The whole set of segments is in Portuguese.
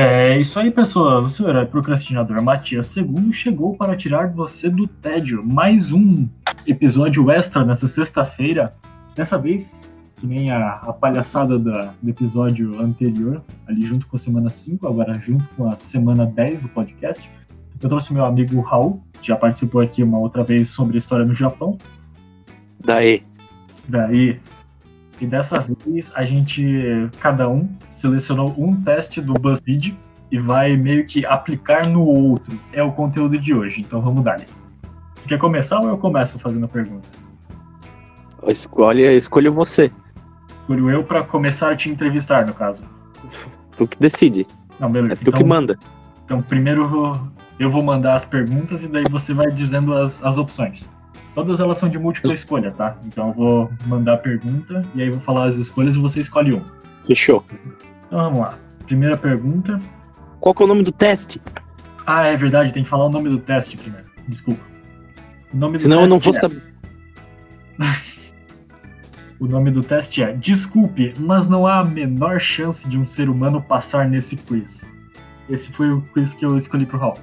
É isso aí, pessoas. O seu herói procrastinador Matias II chegou para tirar você do tédio. Mais um episódio extra nessa sexta-feira. Dessa vez, que nem a, a palhaçada da, do episódio anterior, ali junto com a semana 5, agora junto com a semana 10 do podcast. Eu trouxe meu amigo Raul, que já participou aqui uma outra vez sobre a história no Japão. Daí. Daí. E dessa vez a gente, cada um, selecionou um teste do BuzzFeed e vai meio que aplicar no outro. É o conteúdo de hoje, então vamos dar. Tu quer começar ou eu começo fazendo a pergunta? Escolhe, escolhe você. Escolho eu para começar a te entrevistar, no caso. Tu que decide. Não, beleza. É tu então, que manda. Então, primeiro eu vou, eu vou mandar as perguntas e daí você vai dizendo as, as opções. Todas elas são de múltipla escolha, tá? Então eu vou mandar a pergunta e aí vou falar as escolhas e você escolhe um. Fechou. Então vamos lá. Primeira pergunta. Qual que é o nome do teste? Ah, é verdade, tem que falar o nome do teste primeiro. Desculpa. O nome do Senão eu não vou é- saber. O nome do teste é Desculpe, mas não há a menor chance de um ser humano passar nesse quiz. Esse foi o quiz que eu escolhi pro Hall.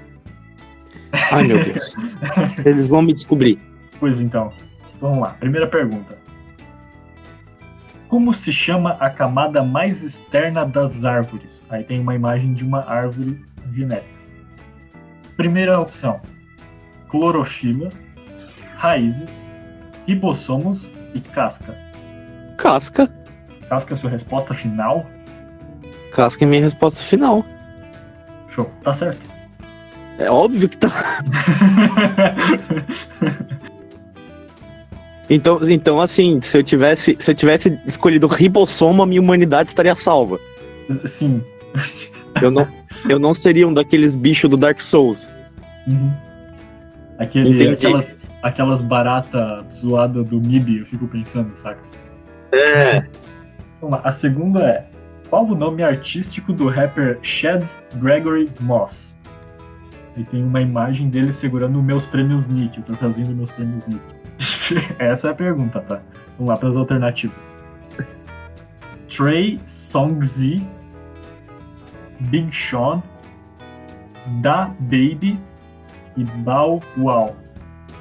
Ai, meu Deus. Eles vão me descobrir. Pois então, vamos lá. Primeira pergunta. Como se chama a camada mais externa das árvores? Aí tem uma imagem de uma árvore genérica. Primeira opção: clorofila, raízes, ribossomos e casca. Casca. Casca é a sua resposta final? Casca é minha resposta final. Show, tá certo. É óbvio que tá. Então, então assim, se eu tivesse, se eu tivesse escolhido ribossomo, a minha humanidade estaria salva. Sim. Eu não, eu não seria um daqueles bichos do Dark Souls. Uhum. Aquele, Entendi. aquelas, aquelas barata zoada do MIB, eu fico pensando, saca? É. Vamos lá. A segunda é: qual o nome artístico do rapper Chad Gregory Moss? E tem uma imagem dele segurando meus prêmios Nick, o troféuzinho dos meus prêmios Nick. Essa é a pergunta, tá? Vamos lá para as alternativas. Trey Songzi, Big Sean, Da Baby e Bow Wow.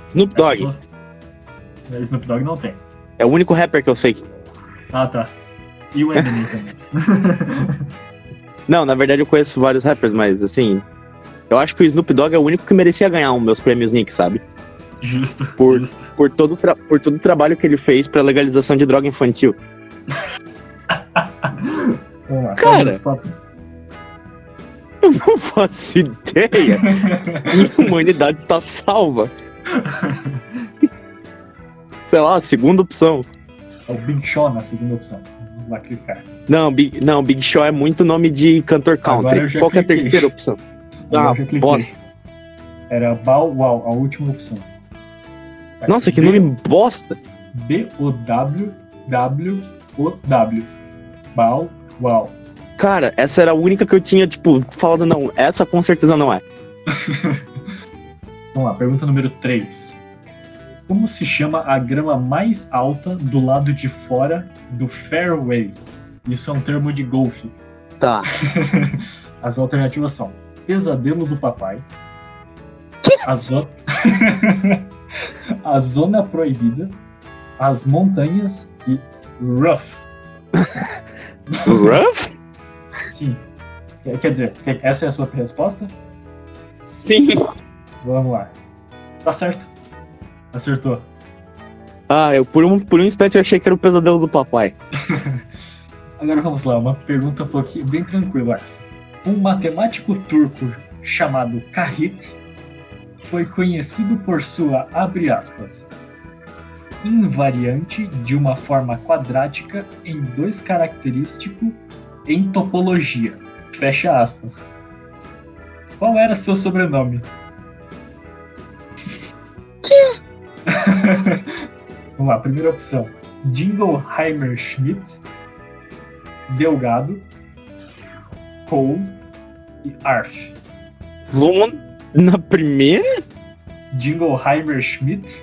Snoop Dogg. São- Snoop Dogg não tem. É o único rapper que eu sei. Ah, tá. E o Eminem também. Não, na verdade eu conheço vários rappers, mas assim. Eu acho que o Snoop Dogg é o único que merecia ganhar um meus prêmios Nick, sabe? Justo, Por- justo. Por todo, por todo o trabalho que ele fez pra legalização de droga infantil. Lá. Cara. quatro? Eu não faço ideia. Minha humanidade está salva. Sei lá, segunda opção. É o Big Sean na segunda opção. Vamos lá clicar. Não, Big, não, Big Show é muito nome de cantor Agora country. eu já Qual que é a terceira opção? Agora Ah, bosta. Era Bow Wow, a última opção. Nossa, que B- nome bosta. B-O-W-W-O-W. Bow Wow. Cara, essa era a única que eu tinha, tipo, falado, não, essa com certeza não é. Vamos lá, pergunta número 3. Como se chama a grama mais alta do lado de fora do fairway? Isso é um termo de golfe. Tá. As alternativas são Pesadelo do Papai, a, zo- a Zona Proibida, As Montanhas e Rough. Rough? Sim. Quer dizer, essa é a sua resposta? Sim. Vamos lá. Tá certo. Acertou. Ah, eu por um, por um instante achei que era o pesadelo do papai. Agora vamos lá, uma pergunta um pouquinho bem tranquila. Um matemático turco chamado Kahit foi conhecido por sua, abre aspas, invariante de uma forma quadrática em dois característico em topologia. Fecha aspas. Qual era seu sobrenome? Vamos lá, primeira opção. Jingleheimer Schmidt, Delgado, Cole e Arf. Vamos na primeira? Jingleheimer Schmidt.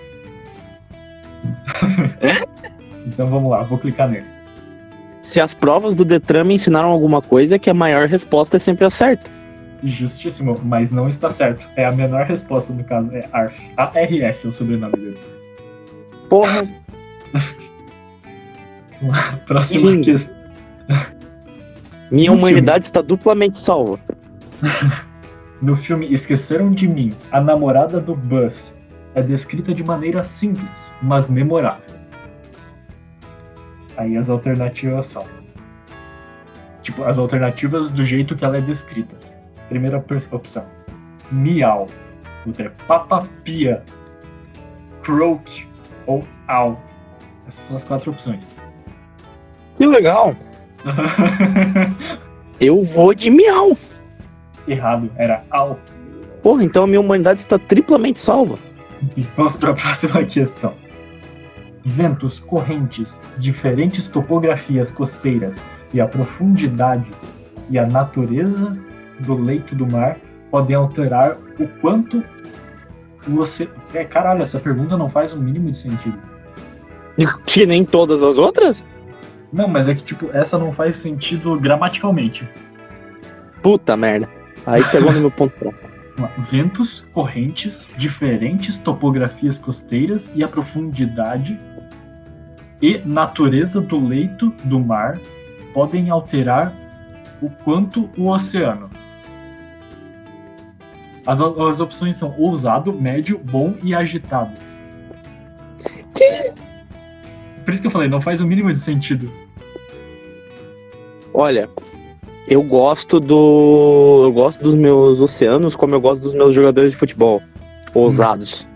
então vamos lá, vou clicar nele. Se as provas do Detran me ensinaram alguma coisa, é que a maior resposta é sempre a certa. Justíssimo, mas não está certo. É a menor resposta no caso, é ARF. A-R-F é o sobrenome dele. Porra, Próxima Lindo. questão. minha humanidade está duplamente salva. No filme Esqueceram de Mim, a namorada do Buzz é descrita de maneira simples, mas memorável. Aí as alternativas são. Tipo, as alternativas do jeito que ela é descrita. Primeira opção: Miau. Outra é Papa Pia, Croak ou Au. Essas são as quatro opções. Que legal. Eu vou de miau. Errado, era Au. Porra, então a minha humanidade está triplamente salva. E vamos para a próxima questão. Ventos, correntes, diferentes topografias costeiras e a profundidade e a natureza do leito do mar podem alterar o quanto você. É, caralho, essa pergunta não faz o mínimo de sentido. Que nem todas as outras? Não, mas é que, tipo, essa não faz sentido gramaticalmente. Puta merda. Aí pegou no meu ponto fraco. Ventos, correntes, diferentes topografias costeiras e a profundidade e natureza do leito do mar podem alterar o quanto o oceano. As, as opções são ousado, médio, bom e agitado. Por isso que eu falei, não faz o mínimo de sentido. Olha, eu gosto do. Eu gosto dos meus oceanos como eu gosto dos meus jogadores de futebol. Ousados.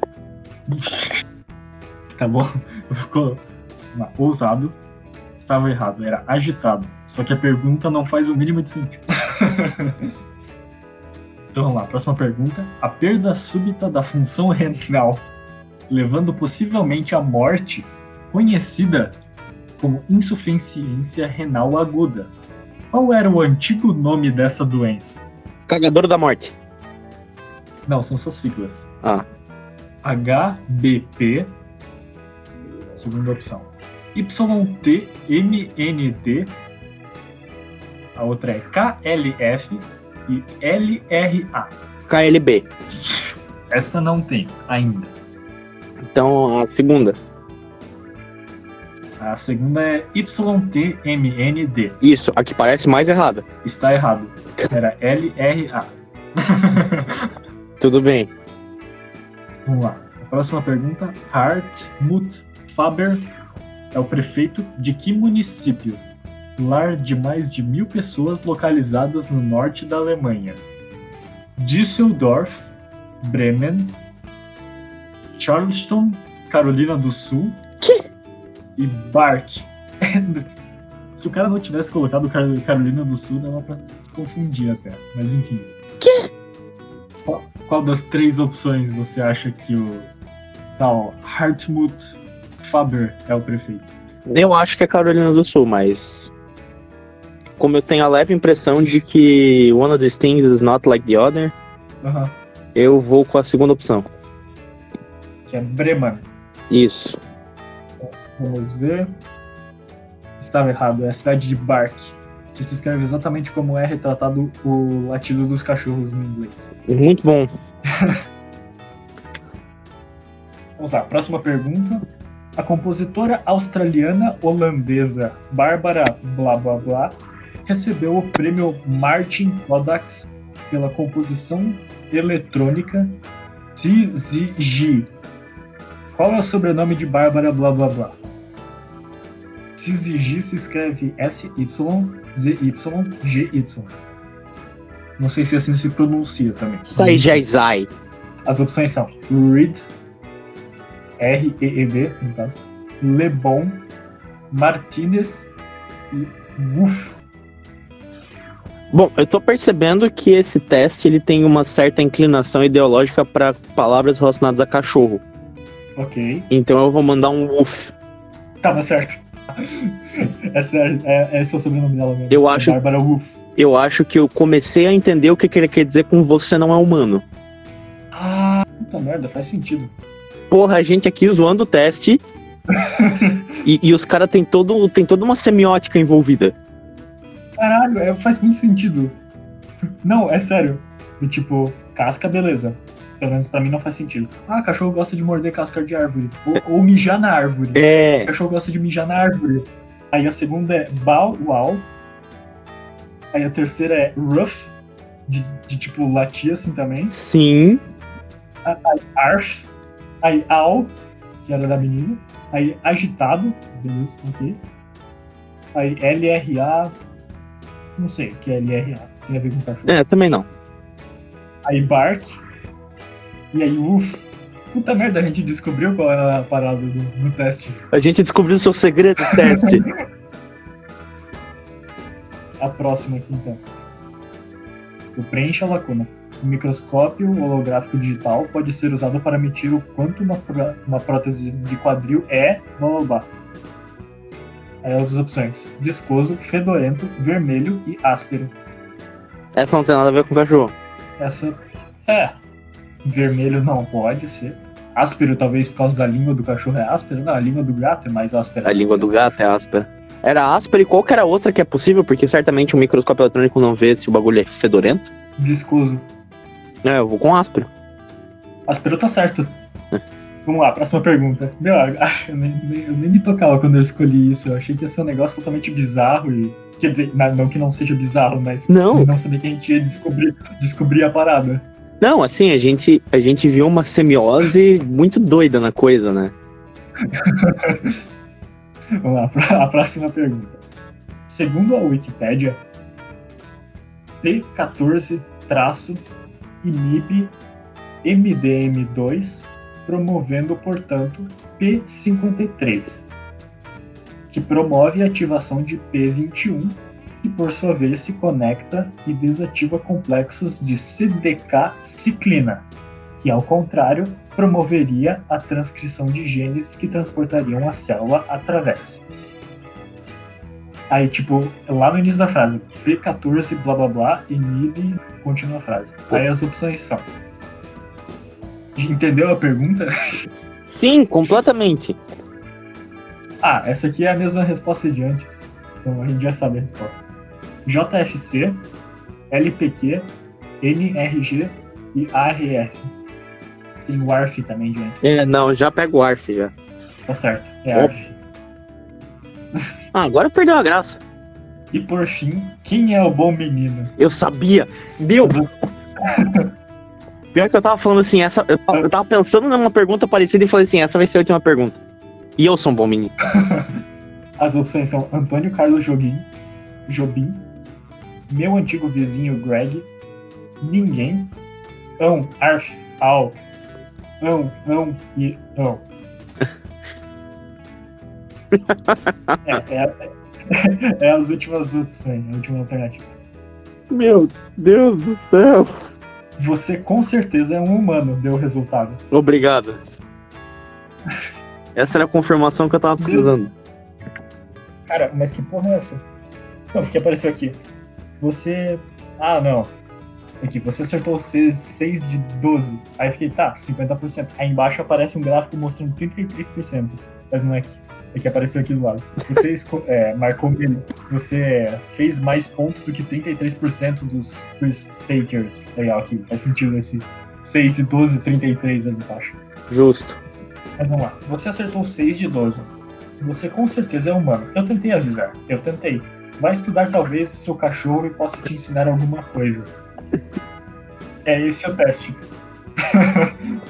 Tá bom? Ficou lá, ousado. Estava errado, era agitado. Só que a pergunta não faz o mínimo de sentido. então vamos lá, próxima pergunta. A perda súbita da função renal, levando possivelmente à morte, conhecida como insuficiência renal aguda. Qual era o antigo nome dessa doença? Cagador da morte. Não, são só siglas. Ah. HBP, segunda opção. YTMND, a outra é KLF e LRA. KLB. Essa não tem ainda. Então a segunda. A segunda é YTMND. Isso, a que parece mais errada. Está errado. Era LRA. Tudo bem. Vamos lá. A próxima pergunta. Hartmut Faber é o prefeito de que município? Lar de mais de mil pessoas localizadas no norte da Alemanha. Düsseldorf, Bremen, Charleston, Carolina do Sul e Bark. Se o cara não tivesse colocado Car- Carolina do Sul, dava pra se confundir até. Mas enfim. Qual, qual das três opções você acha que o tal Hartmut Faber é o prefeito? Eu acho que é Carolina do Sul, mas. Como eu tenho a leve impressão de que one of these things is not like the other, Aham. eu vou com a segunda opção. Que é Bremen. Isso. Vamos ver. Estava errado, é a cidade de Bark. Que se escreve exatamente como é retratado o latido dos cachorros no inglês. Muito bom. Vamos lá, próxima pergunta. A compositora australiana holandesa Bárbara Blá Blá Blá recebeu o prêmio Martin Kodax pela composição eletrônica ZZG. Qual é o sobrenome de Bárbara Blá Blá Blá? ZZG se escreve S-Y-Z-Y-G-Y. Não sei se assim se pronuncia também. Sai Jaizai. As opções são Reed, R-E-E-D, no caso, Lebon, Martinez e Wolf. Bom, eu tô percebendo que esse teste ele tem uma certa inclinação ideológica para palavras relacionadas a cachorro. Ok, Então eu vou mandar um woof. tava certo. É sério, é, esse é o sobrenome dela mesmo. Eu É acho- Bárbara Wolf. Eu acho que eu comecei a entender o que, que ele quer dizer com você não é humano. Ah, puta merda, faz sentido. Porra, a gente aqui zoando o teste E, e os caras tem todo tem toda uma semiótica envolvida. Caralho, é, faz muito sentido. Não, é sério. Do tipo, casca, beleza. Pelo menos pra mim não faz sentido. Ah, cachorro gosta de morder casca de árvore. Ou, ou mijar na árvore. É. cachorro gosta de mijar na árvore. Aí a segunda é bow wow. Aí a terceira é rough, de, de tipo latir assim também. Sim. Arf. Aí owl, que era da menina. Aí agitado, beleza, ok. Aí LRA, não sei o que é LRA, tem a ver com cachorro. É, também não. Aí bark. E aí uff. Puta merda, a gente descobriu qual é a parada do, do teste. A gente descobriu o seu segredo do teste. A próxima aqui então. O preencha a lacuna. O microscópio holográfico digital pode ser usado para medir o quanto uma, uma prótese de quadril é, blá. Aí outras opções: viscoso, fedorento, vermelho e áspero. Essa não tem nada a ver com cachorro. Essa é. Vermelho não pode ser. Áspero, talvez por causa da língua do cachorro é áspera. Não, a língua do gato é mais áspera. A língua do gato é áspera. Era áspera e qual que era outra que é possível? Porque certamente o microscópio eletrônico não vê se o bagulho é fedorento. Viscoso. É, eu vou com áspero. Áspero tá certo. Vamos lá, próxima pergunta. Meu, eu nem, eu nem me tocava quando eu escolhi isso. Eu achei que ia ser um negócio totalmente bizarro e. Quer dizer, não que não seja bizarro, mas Não. não sabia que a gente ia descobrir, descobrir a parada. Não, assim, a gente, a gente viu uma semiose muito doida na coisa, né? Vamos lá, a próxima pergunta. Segundo a Wikipédia, P14-inibe MDM2, promovendo, portanto, P53, que promove a ativação de P21, que por sua vez se conecta e desativa complexos de CDK-ciclina, que ao contrário promoveria a transcrição de genes que transportariam a célula através. Aí, tipo, lá no início da frase, P14 blá blá blá, inibe, continua a frase. Aí as opções são. Entendeu a pergunta? Sim, completamente. Ah, essa aqui é a mesma resposta de antes. Então a gente já sabe a resposta. JFC, LPQ, NRG e ARF. Tem o ARF também de antes. É, não, já pego o ARF já. Tá certo, é Opa. ARF. Ah, agora perdeu a graça. E por fim, quem é o bom menino? Eu sabia. Deu. Pior que eu tava falando assim, essa, eu, tava, eu tava pensando numa pergunta parecida e falei assim, essa vai ser a última pergunta. E eu sou um bom menino. As opções são Antônio Carlos Jobim, Jobim, meu antigo vizinho Greg, ninguém, ão, arf, au, ão, ão e ão. É, é, é as últimas opções, a última alternativa. Meu Deus do céu. Você com certeza é um humano, deu o resultado. Obrigado. Essa era a confirmação que eu tava precisando. Cara, mas que porra é essa? Não, porque apareceu aqui. Você. Ah, não. Aqui, você acertou 6 de 12. Aí fiquei, tá, 50%. Aí embaixo aparece um gráfico mostrando 33%. Mas não é aqui. É que apareceu aqui do lado. Você é, marcou. Você fez mais pontos do que 33% dos quiz takers. Legal aqui, faz sentido esse 6 de 12, 33 ali embaixo. Justo. Mas vamos lá. Você acertou 6 de 12. Você com certeza é humano. Eu tentei avisar. Eu tentei. Vai estudar talvez o seu cachorro e possa te ensinar alguma coisa. É esse o teste.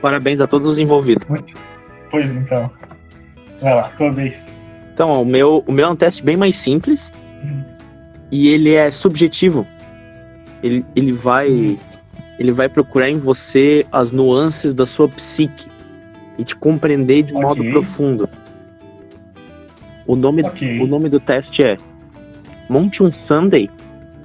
Parabéns a todos os envolvidos. Pois então. Vai lá, tua vez. Então, ó, o meu, o meu é um teste bem mais simples e ele é subjetivo. Ele, ele vai ele vai procurar em você as nuances da sua psique e te compreender de Ok. modo profundo. O nome, Ok. o nome do teste é Monte um Sunday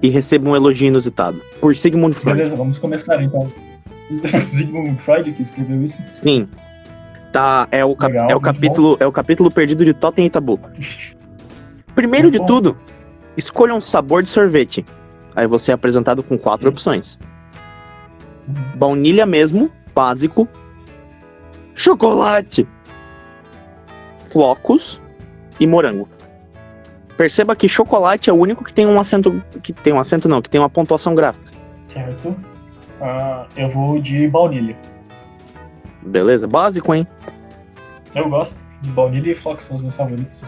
e receba um elogio inusitado. Por Sigmund Freud. Beleza, vamos começar então. Sigmund Freud que escreveu isso? Sim. Tá, é o, cap- Legal, é o capítulo, é o capítulo perdido de Totem e Tabu. Primeiro Muito de bom. tudo, escolha um sabor de sorvete. Aí você é apresentado com quatro Ok. opções: baunilha mesmo, básico, chocolate, flocos e morango. Perceba que chocolate é o único que tem um acento. Que tem um acento não, que tem uma pontuação gráfica. Certo. Ah, eu vou de baunilha. Beleza? Básico, hein? Eu gosto de baunilha e flocos, são os meus favoritos.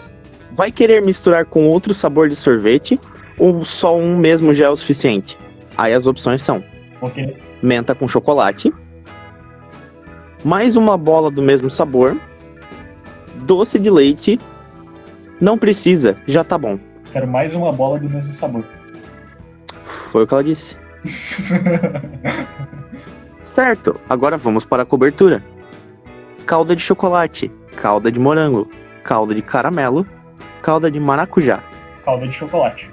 Vai querer misturar com outro sabor de sorvete ou só um mesmo já é o suficiente? Aí as opções são Porque menta com chocolate, mais uma bola do mesmo sabor, doce de leite. Não precisa, já tá bom. quero mais uma bola do mesmo sabor. Foi o que ela disse. Certo, agora vamos para a cobertura. Calda de chocolate, calda de morango, calda de caramelo, calda de maracujá. Calda de chocolate.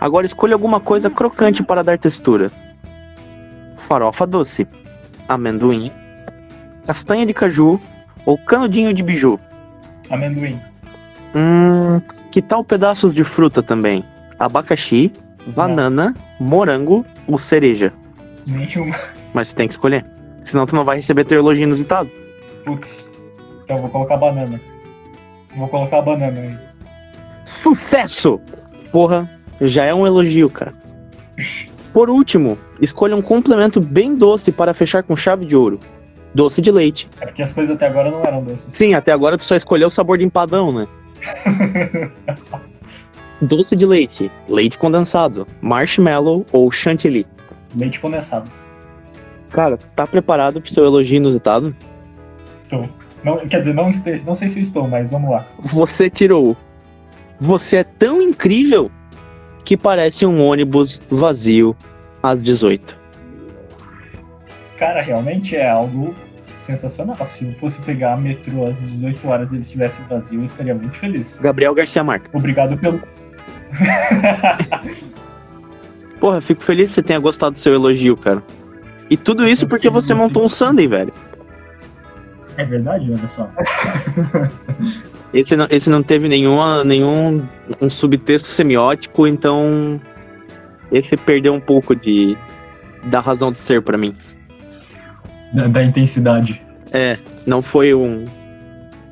Agora escolha alguma coisa crocante para dar textura. Farofa doce, amendoim, castanha de caju ou canudinho de biju. Amendoim. Hum, que tal pedaços de fruta também? Abacaxi, banana, morango ou cereja. Nenhuma. Mas você tem que escolher. Senão tu não vai receber teu elogio inusitado. Putz. Então eu vou colocar banana. Vou colocar banana aí. Sucesso! Porra, já é um elogio, cara. Por último, escolha um complemento bem doce para fechar com chave de ouro. Doce de leite. É porque as coisas até agora não eram doces. Sim, até agora tu só escolheu o sabor de empadão, né? Doce de leite, leite condensado, marshmallow ou chantilly. Leite condensado. Cara, tá preparado pro seu elogio inusitado? Estou. Não, quer dizer, não, não sei se estou, mas vamos lá. Você tirou. Você é tão incrível que parece um ônibus vazio às 18. Cara, realmente é algo sensacional. Se eu fosse pegar metrô às 18 horas e ele estivesse vazio, eu estaria muito feliz. Gabriel Garcia Marques. Obrigado pelo. Porra, fico feliz que você tenha gostado do seu elogio, cara. E tudo isso porque você montou um Sunday, velho. é verdade, olha só. Esse não, esse não teve nenhuma, nenhum um subtexto semiótico, então esse perdeu um pouco de da razão de ser pra mim. Da, da intensidade. É, não foi um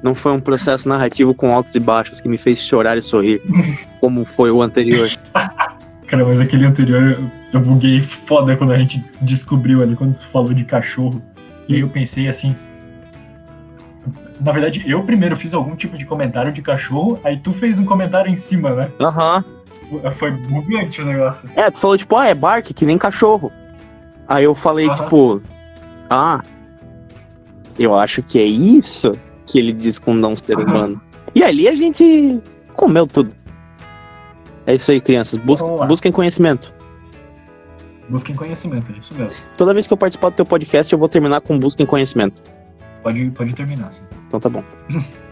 não foi um processo narrativo com altos e baixos que me fez chorar e sorrir, como foi o anterior. Cara, mas aquele anterior eu, buguei foda quando a gente descobriu ali, quando tu falou de cachorro. E aí eu pensei assim. Na verdade, eu primeiro fiz algum tipo de comentário de cachorro, aí tu fez um comentário em cima, né? Aham. Foi- Foi bugante o negócio. É, tu falou tipo, ah, é bark, que nem cachorro. Aí eu falei, Aham. tipo, ah, eu acho que é isso que ele diz com não ser humano. E ali a gente comeu tudo. É isso aí, crianças. Bus Vamos lá. busquem conhecimento. Busquem conhecimento, é isso mesmo. Toda vez que eu participar do teu podcast, eu vou terminar com busquem conhecimento. Pode, pode terminar, sim. Então tá bom.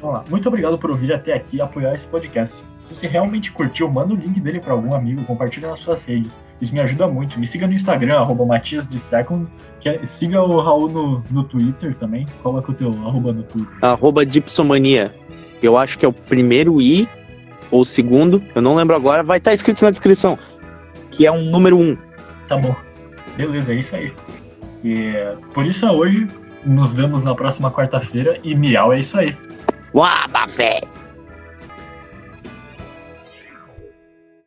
Vamos lá. Muito obrigado por ouvir até aqui e apoiar esse podcast. Se você realmente curtiu, manda o link dele para algum amigo, compartilha nas suas redes. Isso me ajuda muito. Me siga no Instagram, arroba Matias de Second. Que é- siga o Raul no, no Twitter também. Coloca o teu arroba no Twitter. Arroba Dipsomania. Eu acho que é o primeiro I ou o segundo, eu não lembro agora, vai estar escrito na descrição. Que é um número um. Tá bom. Beleza, é isso aí. E por isso é hoje. Nos vemos na próxima quarta-feira. E miau é isso aí. Uau, Bafé!